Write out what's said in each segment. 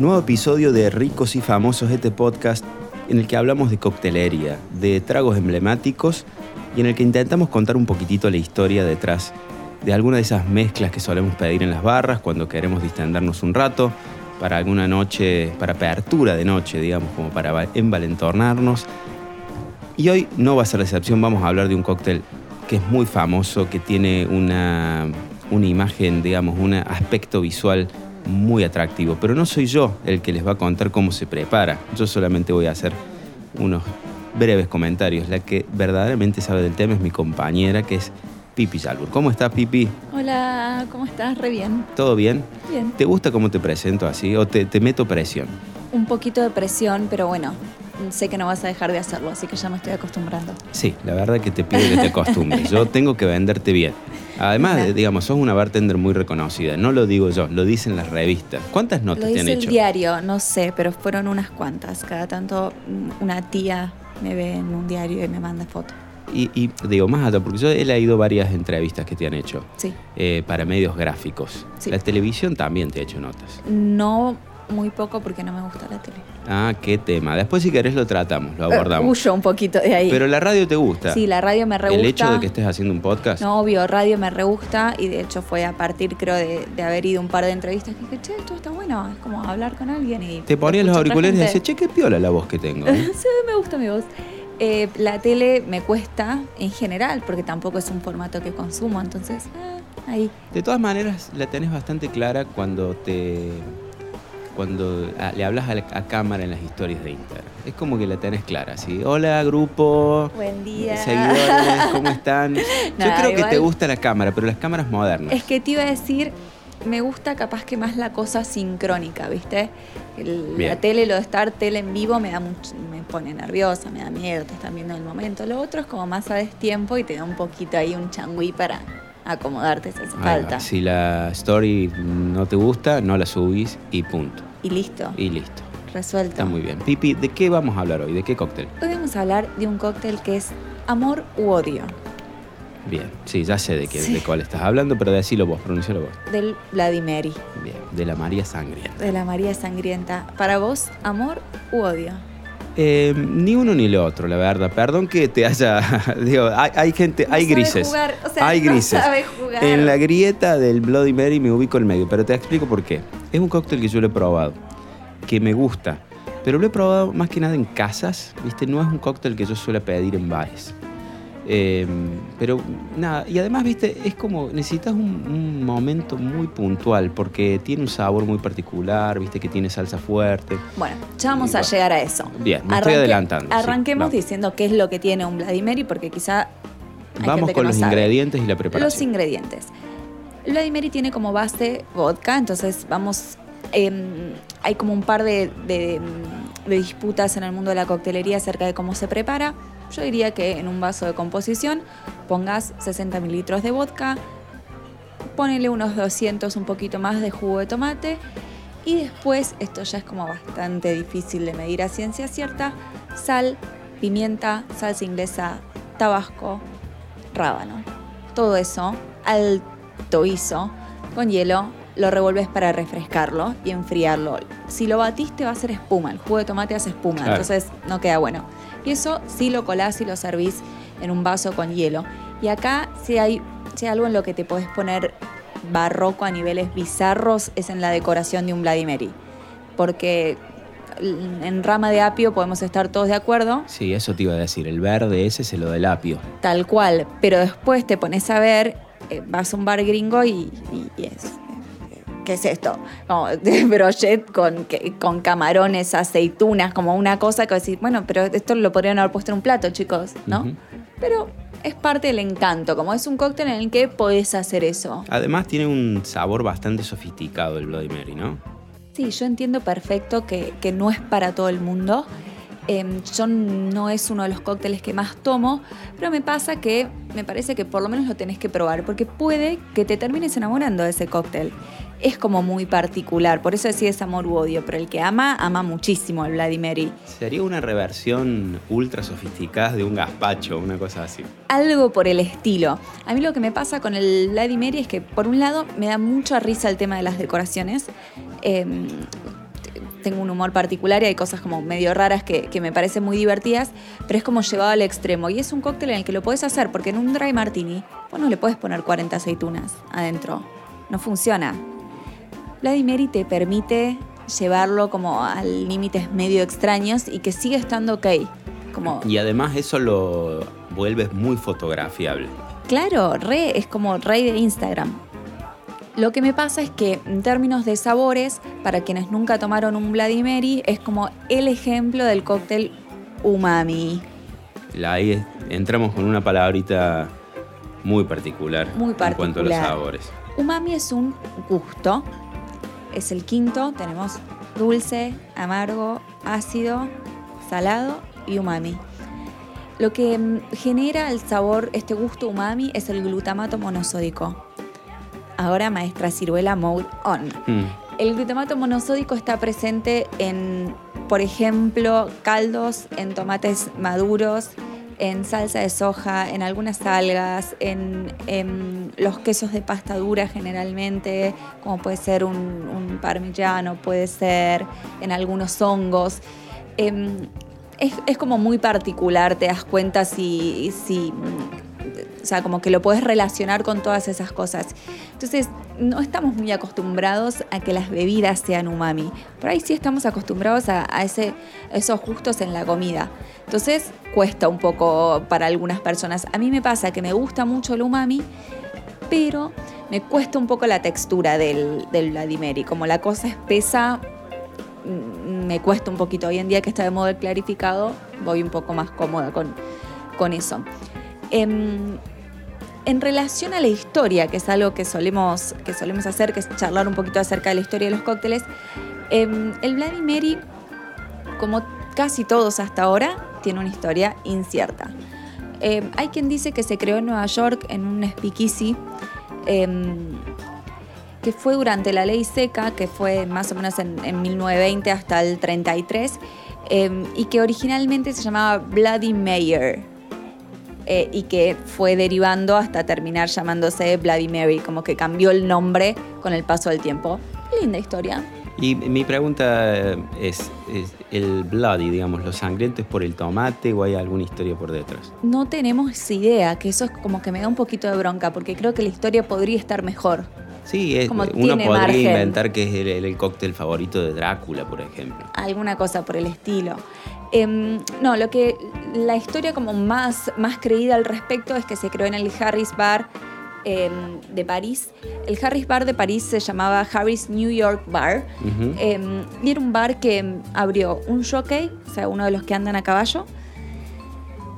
Nuevo episodio de Ricos y Famosos, este podcast en el que hablamos de coctelería, de tragos emblemáticos y en el que intentamos contar un poquitito la historia detrás de alguna de esas mezclas que solemos pedir en las barras cuando queremos distendernos un rato, para alguna noche, para apertura de noche, digamos, como para envalentornarnos. Y hoy no va a ser la excepción, vamos a hablar de un cóctel que es muy famoso, que tiene una, una imagen, digamos, un aspecto visual muy atractivo. Pero no soy yo el que les va a contar cómo se prepara. Yo solamente voy a hacer unos breves comentarios. La que verdaderamente sabe del tema es mi compañera, que es Pipi Salbur. ¿Cómo estás, Pipi? Hola, ¿cómo estás? Re bien. ¿Todo bien? Bien. ¿Te gusta cómo te presento así o te, te meto presión? Un poquito de presión, pero bueno, sé que no vas a dejar de hacerlo, así que ya me estoy acostumbrando. Sí, la verdad que te pido que te acostumbres. Yo tengo que venderte bien. Además, digamos, sos una bartender muy reconocida. No lo digo yo, lo dicen las revistas. ¿Cuántas notas lo te han hecho? el diario, no sé, pero fueron unas cuantas. Cada tanto mm, una tía me ve en un diario y me manda fotos. Y, y digo, más allá, porque yo he leído varias entrevistas que te han hecho Sí. eh, para medios gráficos. Sí. La televisión también te ha hecho notas. No muy poco porque no me gusta la tele. Ah, qué tema. Después, si querés, lo tratamos, lo abordamos. Huyo un poquito de ahí. Pero la radio te gusta. sí, la radio me re El gusta. hecho de que estés haciendo un podcast. No, obvio, radio me re gusta y de hecho fue a partir, creo, de, de haber ido un par de entrevistas que dije, che, esto está bueno, es como hablar con alguien y... Te ponías los auriculares y decías, che, qué piola la voz que tengo. ¿eh?". sí, me gusta mi voz. Eh, la tele me cuesta en general porque tampoco es un formato que consumo, entonces, ah, ahí. De todas maneras, la tenés bastante clara cuando te. Cuando ah, le hablas a, la- a cámara en las historias de Instagram. Es como que la tenés clara, ¿sí? Hola, grupo. Buen día. Seguidores, ¿cómo están? Yo creo que te gusta la cámara, pero las cámaras modernas. Es que te iba a decir, me gusta capaz que más la cosa sincrónica, ¿viste? El- la tele, lo de estar tele en vivo me da mucho, me pone nerviosa, me da miedo, te están viendo en el momento. Lo otro es como más a destiempo y te da un poquito ahí un changüí para acomodarte si hace falta. Si la story no te gusta, no la subís y punto. Y listo, Y listo. resuelto. Está muy bien. Pipi, ¿de qué vamos a hablar hoy? ¿De qué cóctel? Hoy vamos a hablar de un cóctel que es amor u odio, Bien, sí, ya sé de, qué, Sí. de cuál estás hablando, pero decilo vos, pronuncialo vos. del Vladimiri, Bien, de la María Sangrienta. de la María Sangrienta. Para vos, amor u odio. Eh, ni uno ni lo otro, la verdad. Perdón que te haya. Digo, hay, hay gente, No hay sabe grises. jugar, o sea, hay no grises. sabe jugar. En la grieta del Bloody Mary me ubico en medio, pero te explico por qué. Es un cóctel que yo lo he probado, que me gusta, pero lo he probado más que nada en casas, ¿viste? No es un cóctel que yo suelo pedir en bares. Eh, pero nada, y además, viste, es como necesitas un, un momento muy puntual porque tiene un sabor muy particular, viste que tiene salsa fuerte. Bueno, ya vamos a llegar a eso. Bien, me estoy adelantando, Arranquemos diciendo qué es lo que tiene un Vladimiri, porque quizá. hay Vamos gente que con no los sabe. ingredientes y la preparación. Los ingredientes. El tiene como base vodka, entonces vamos. em, hay como un par de, de- disputas en el mundo de la coctelería acerca de cómo se prepara. Yo diría que en un vaso de composición pongas 60 mililitros de vodka, ponele unos 200, un poquito más de jugo de tomate y después, esto ya es como bastante difícil de medir a ciencia cierta, sal, pimienta, salsa inglesa, tabasco, rábano. Todo eso alto hizo con hielo, lo revuelves para refrescarlo y enfriarlo. Si lo batiste va a ser espuma, el jugo de tomate hace espuma, Claro. entonces no queda bueno. Y eso sí lo colás y lo servís en un vaso con hielo. Y acá si hay, si hay algo en lo que te podés poner barroco a niveles bizarros es en la decoración de un Vladimiri. Porque en rama de apio podemos estar todos de acuerdo, Sí, eso te iba a decir. El verde ese es lo del apio. tal cual, pero después te pones a ver, eh, vas a un bar gringo y, y- y es... ¿Qué es esto? Como de brochet con, que- con camarones, aceitunas, como una cosa que decís, bueno, pero esto lo podrían haber puesto en un plato, chicos, ¿no? Pero es parte del encanto, como es un cóctel en el que podés hacer eso. Además tiene un sabor bastante sofisticado el Bloody Mary, ¿no? Sí, yo entiendo perfecto que, que no es para todo el mundo. Em, yo no es uno de los cócteles que más tomo, pero me pasa que me parece que por lo menos lo tenés que probar, porque puede que te termines enamorando de ese cóctel. Es como muy particular, por eso decides amor u odio, pero el que ama, ama muchísimo el Vladimiri. Sería una reversión ultra sofisticada de un gazpacho, una cosa así. Algo por el estilo. A mí lo que me pasa con el Vladimiri es que, por un lado, me da mucha risa el tema de las decoraciones. Em, tengo un humor particular y hay cosas como medio raras que, que, me parecen muy divertidas, pero es como llevado al extremo. Y es un cóctel en el que lo puedes hacer, porque en un dry martini vos no le puedes poner 40 aceitunas adentro. No funciona. Vladimir te permite llevarlo como a límites medio extraños y que sigue estando ok. Como... Y además eso lo vuelves muy fotografiable. Claro, re, es como rey de Instagram. Lo que me pasa es que en términos de sabores, para quienes nunca tomaron un Vladimiri, es como el ejemplo del cóctel umami. Ahí entramos con una palabrita muy particular, muy particular en cuanto a los sabores. Umami es un gusto, es el quinto, tenemos dulce, amargo, ácido, salado y umami. Lo que mm, genera el sabor, este gusto umami, es el glutamato monosódico. Ahora, maestra ciruela, mode on. Mm. El glutamato monosódico está presente en, por ejemplo, caldos, en tomates maduros, en salsa de soja, en algunas algas, en, los quesos de pasta dura generalmente, como puede ser un, parmigiano, puede ser en algunos hongos. Em, es, como muy particular, te das cuenta si, si o sea, como que lo puedes relacionar con todas esas cosas. Entonces, no estamos muy acostumbrados a que las bebidas sean umami. Por ahí sí estamos acostumbrados a, ese, esos gustos en la comida. Entonces, cuesta un poco para algunas personas. A mí me pasa que me gusta mucho el umami, pero me cuesta un poco la textura del, del Vladimir. como la cosa espesa, mm, me cuesta un poquito. Hoy en día que está de modo clarificado, voy un poco más cómoda con, con eso. Em, en relación a la historia, que es algo que solemos, que solemos hacer, que es charlar un poquito acerca de la historia de los cócteles, eh, el Bloody Mary, como casi todos hasta ahora, tiene una historia incierta. Em, hay quien dice que se creó en Nueva York en un speakeasy, que fue durante la ley seca, que fue más o menos en, en 1920 hasta el 33, y que originalmente se llamaba Bloody Mayer eh, y que fue derivando hasta terminar llamándose Bloody Mary, como que cambió el nombre con el paso del tiempo. Linda historia. Y mi pregunta es, ¿el bloody, digamos, los sangrientos por el tomate o hay alguna historia por detrás? No tenemos idea, que eso es como que me da un poquito de bronca, porque creo que la historia podría estar mejor. Sí, es, uno podría inventar que es el, el, cóctel favorito de Drácula, por ejemplo. Alguna cosa por el estilo. Em, no, lo que la historia como más, más creída al respecto es que se creó en el Harris Bar em, de París. El Harris Bar de París se llamaba Harris New York Bar em, y era un bar que abrió un jockey, o sea, uno de los que andan a caballo,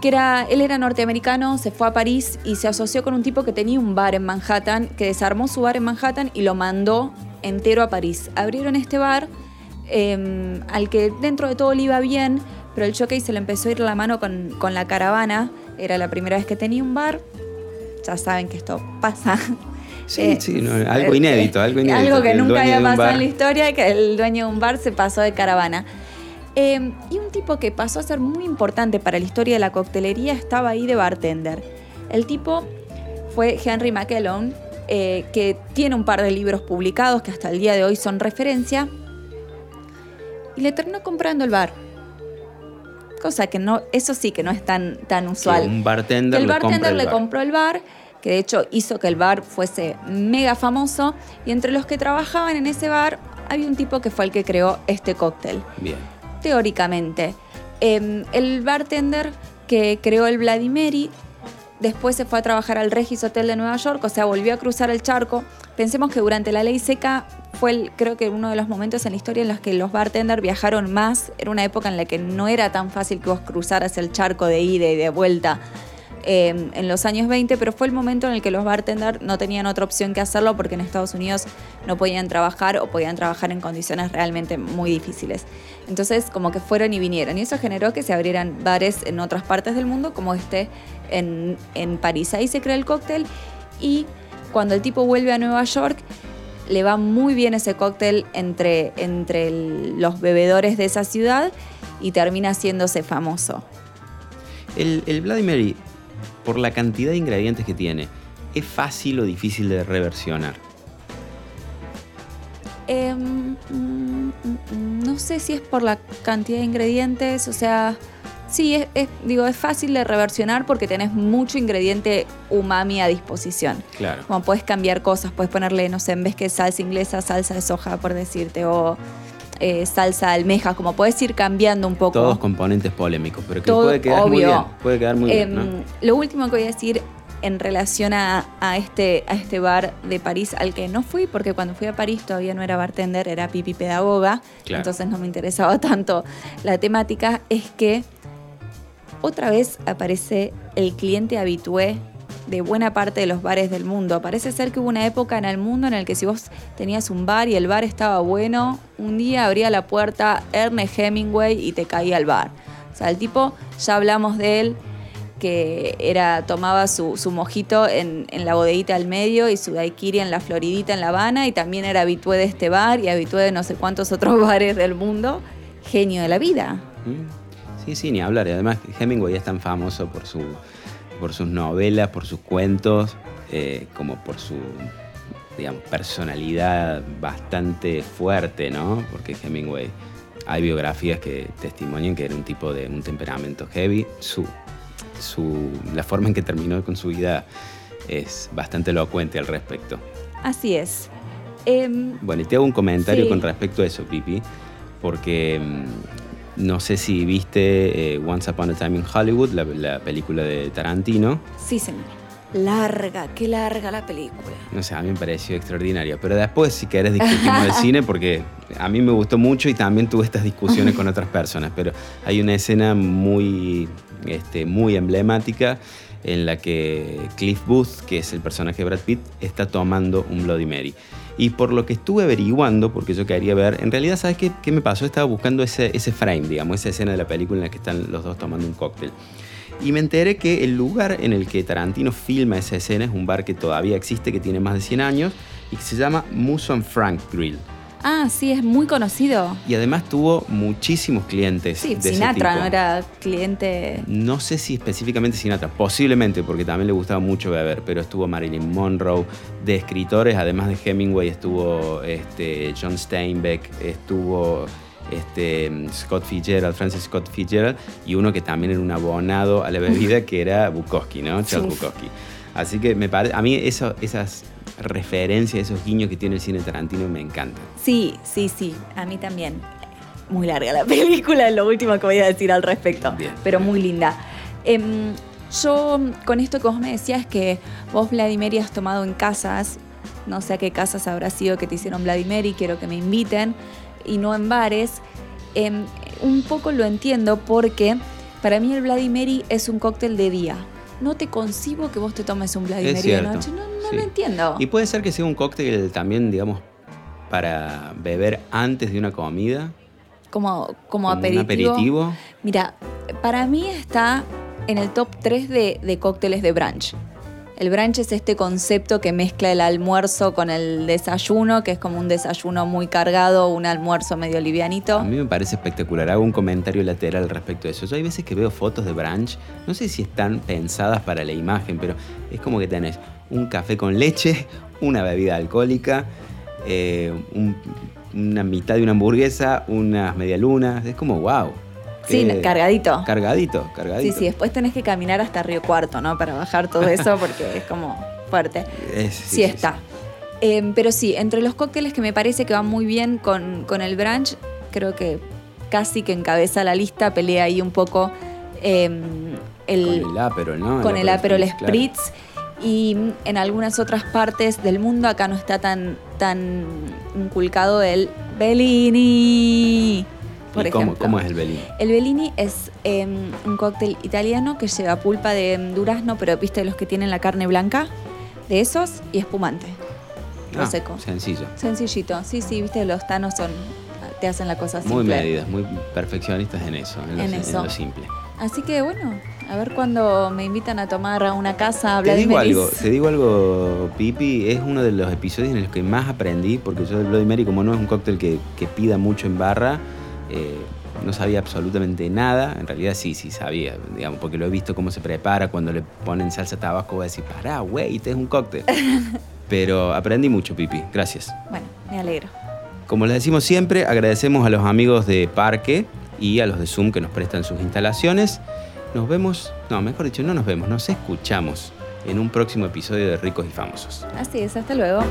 que era, él era norteamericano, se fue a París y se asoció con un tipo que tenía un bar en Manhattan, que desarmó su bar en Manhattan y lo mandó entero a París. Abrieron este bar al que dentro de todo le iba bien, pero el jockey se le empezó a ir la mano con, la caravana. Era la primera vez que tenía un bar. Ya saben que esto pasa. Sí, eh, sí, algo inédito, algo inédito. Algo que, nunca había pasado en la historia, que el dueño de un bar se pasó de caravana. Em, y un tipo que pasó a ser muy importante para la historia de la coctelería estaba ahí de bartender. El tipo fue Henry McKellon, eh, que tiene un par de libros publicados que hasta el día de hoy son referencia, y le terminó comprando el bar cosa que no, eso sí que no es tan, tan usual. un bartender, el bartender le compró el bar, que de hecho hizo que el bar fuese mega famoso, y entre los que trabajaban en ese bar había un tipo que fue el que creó este cóctel. Bien. Teóricamente. Em, el bartender que creó el Vladimiri después se fue a trabajar al Regis Hotel de Nueva York, o sea, volvió a cruzar el charco. Pensemos que durante la ley seca fue creo que uno de los momentos en la historia en los que los bartenders viajaron más. Era una época en la que no era tan fácil que vos cruzaras el charco de ida y de vuelta. Em, en los años 20, pero fue el momento en el que los bartenders no tenían otra opción que hacerlo porque en Estados Unidos no podían trabajar o podían trabajar en condiciones realmente muy difíciles. Entonces, como que fueron y vinieron. Y eso generó que se abrieran bares en otras partes del mundo, como este en, en París. Ahí se crea el cóctel y cuando el tipo vuelve a Nueva York, le va muy bien ese cóctel entre, entre los bebedores de esa ciudad y termina haciéndose famoso. El, el Bloody Mary, por la cantidad de ingredientes que tiene, ¿es fácil o difícil de reversionar? Em, mm, mm, no sé si es por la cantidad de ingredientes, o sea, sí, es, es- digo, es fácil de reversionar porque tenés mucho ingrediente umami a disposición. Claro. Como puedes cambiar cosas, puedes ponerle, no sé, en vez que salsa inglesa, salsa de soja, por decirte, o eh, salsa de almejas, como puedes ir cambiando un poco. Todos componentes polémicos, pero que Todo puede quedar muy bien. Puede quedar muy bien, Em, ¿no? Lo último que voy a decir en relación a, a este, a este bar de París al que no fui, porque cuando fui a París todavía no era bartender, era pipi pedagoga, Claro. entonces no me interesaba tanto la temática, es que otra vez aparece el cliente habitué de buena parte de los bares del mundo. Parece ser que hubo una época en el mundo en el que si vos tenías un bar y el bar estaba bueno, un día abría la puerta Ernest Hemingway y te caía al bar. O sea, el tipo, ya hablamos de él, que era, tomaba su, mojito en, la bodeguita al medio y su daiquiri en la Floridita en La Habana y también era habitué de este bar y habitué de no sé cuántos otros bares del mundo. Genio de la vida. Sí, sí, ni hablar. Y además Hemingway es tan famoso por, su, por sus novelas, por sus cuentos, eh, como por su digamos, personalidad bastante fuerte, ¿no? Porque Hemingway, hay biografías que testimonian que era un tipo de un temperamento heavy. Su, su, la forma en que terminó con su vida es bastante elocuente al respecto. Así es. Em, Bueno, y te hago un comentario Sí. con respecto a eso, Pipi, porque mm, no sé si viste eh, Once Upon a Time in Hollywood, la, la película de Tarantino. sí, señor. Larga, qué larga la película. No sé, a mí me pareció extraordinaria. Pero después, si querés, discutimos del cine, porque a mí me gustó mucho y también tuve estas discusiones con otras personas. Pero hay una escena muy, este, muy emblemática en la que Cliff Booth, que es el personaje de Brad Pitt, está tomando un Bloody Mary. Y por lo que estuve averiguando, porque yo quería ver, en realidad, ¿sabes qué, qué me pasó? Estaba buscando ese, ese frame, digamos, esa escena de la película en la que están los dos tomando un cóctel. Y me enteré que el lugar en el que Tarantino filma esa escena es un bar que todavía existe, que tiene más de 100 años, y que se llama Musso and Frank Grill. Ah, sí, es muy conocido. Y además tuvo muchísimos clientes. Sí, de ese Sinatra tipo. no era cliente. No sé si específicamente Sinatra, posiblemente porque también le gustaba mucho beber, pero estuvo Marilyn Monroe, de escritores, además de Hemingway, estuvo este, John Steinbeck, estuvo este, Scott Fitzgerald, Francis Scott Fitzgerald, y uno que también era un abonado a la bebida, que era Bukowski, ¿no? Charles. Bukowski. Así que me parece, a mí eso- esas referencias, esos guiños que tiene el cine Tarantino me encantan. Sí, sí, sí, a mí también. Muy larga la película, es lo último que voy a decir al respecto, Bien. pero muy linda. Em, yo, con esto que vos me decías que vos, Vladimir, has tomado en casas, no sé a qué casas habrá sido que te hicieron Vladimir y quiero que me inviten, y no en bares, em, un poco lo entiendo porque para mí el Vladimir es un cóctel de día. No te concibo que vos te tomes un Vladimir de noche, no, no sí. lo entiendo. Y puede ser que sea un cóctel también, digamos, para beber antes de una comida. como, como, como aperitivo. un aperitivo. Mira, para mí está en el top 3 de, de cócteles de brunch. El brunch es este concepto que mezcla el almuerzo con el desayuno, que es como un desayuno muy cargado, un almuerzo medio livianito. A mí me parece espectacular. Hago un comentario lateral al respecto de eso. Yo hay veces que veo fotos de brunch, no sé si están pensadas para la imagen, pero es como que tenés un café con leche, una bebida alcohólica, eh, un- una mitad de una hamburguesa, unas medialunas. Es como, wow. Sí, qué- cargadito. Cargadito, Sí, cargadito. sí, después tenés que caminar hasta Río Cuarto, ¿no? Para bajar todo eso porque es como fuerte. Es- Sí, sí, sí, está. Eh, pero sí, entre los cócteles que me parece que van muy bien con, con el brunch, creo que casi que encabeza la lista, pelea ahí un poco eh, el, Con el Aperol, ¿no? con el Aperol Spritz, claro. Spritz. Y en algunas otras partes del mundo acá no está tan, tan inculcado el Bellini. Por ¿Y cómo, ejemplo. cómo es el Bellini? El Bellini es eh, un cóctel italiano que lleva pulpa de em, durazno, pero viste los que tienen la carne blanca, de esos, y espumante. Lo Ah, seco. Sencillo. Sencillito. Sí, sí, viste, los tanos son. te hacen la cosa simple. Muy medidas, muy perfeccionistas en eso, en, lo, En en eso. lo simple. Así que bueno, a ver cuando me invitan a tomar a una casa a Te digo algo, te digo algo, Pipi, es uno de los episodios en los que más aprendí, porque yo del Bloody Mary, como no es un cóctel que, que pida mucho en barra, eh, no sabía absolutamente nada. En realidad sí, sí sabía, digamos, porque lo he visto cómo se prepara, cuando le ponen salsa tabasco, voy a decir, pará, güey, este es un cóctel. Pero aprendí mucho, Pipi, gracias. Bueno, me alegro. Como les decimos siempre, agradecemos a los amigos de Parque y a los de Zoom que nos prestan sus instalaciones. Nos vemos, no, mejor dicho, no nos vemos, nos escuchamos en un próximo episodio de Ricos y Famosos. Así es, hasta luego.